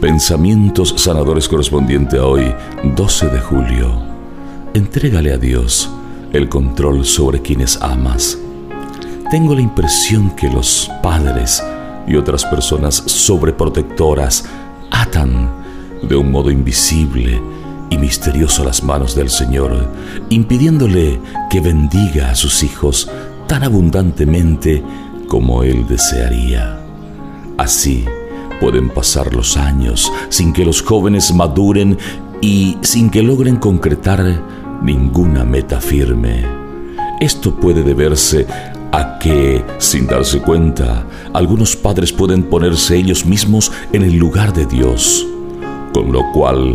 Pensamientos sanadores correspondiente a hoy, 12 de julio. Entrégale a Dios el control sobre quienes amas. Tengo la impresión que los padres y otras personas sobreprotectoras atan de un modo invisible y misterioso las manos del Señor, impidiéndole que bendiga a sus hijos tan abundantemente como Él desearía. Así pueden pasar los años sin que los jóvenes maduren y sin que logren concretar ninguna meta firme. Esto puede deberse a que, sin darse cuenta, algunos padres pueden ponerse ellos mismos en el lugar de Dios, con lo cual,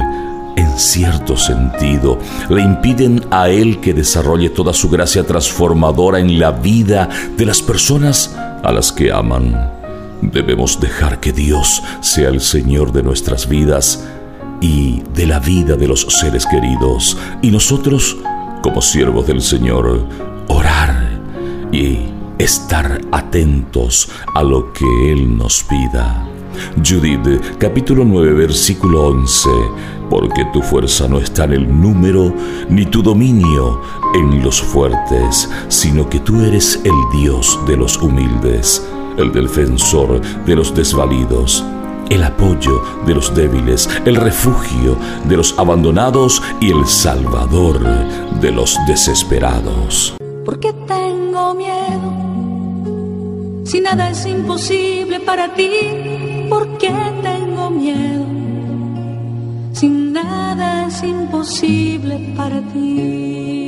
en cierto sentido, le impiden a Él que desarrolle toda su gracia transformadora en la vida de las personas a las que aman. Debemos dejar que Dios sea el Señor de nuestras vidas y de la vida de los seres queridos, y nosotros, como siervos del Señor, orar y estar atentos a lo que Él nos pida. Judith capítulo 9 versículo 11, porque tu fuerza no está en el número, ni tu dominio en los fuertes, sino que tú eres el Dios de los humildes, el defensor de los desvalidos el apoyo de los débiles, el refugio de los abandonados y el salvador de los desesperados. Porque tengo miedo si nada es imposible para ti, ¿por qué tengo miedo? Si nada es imposible para ti.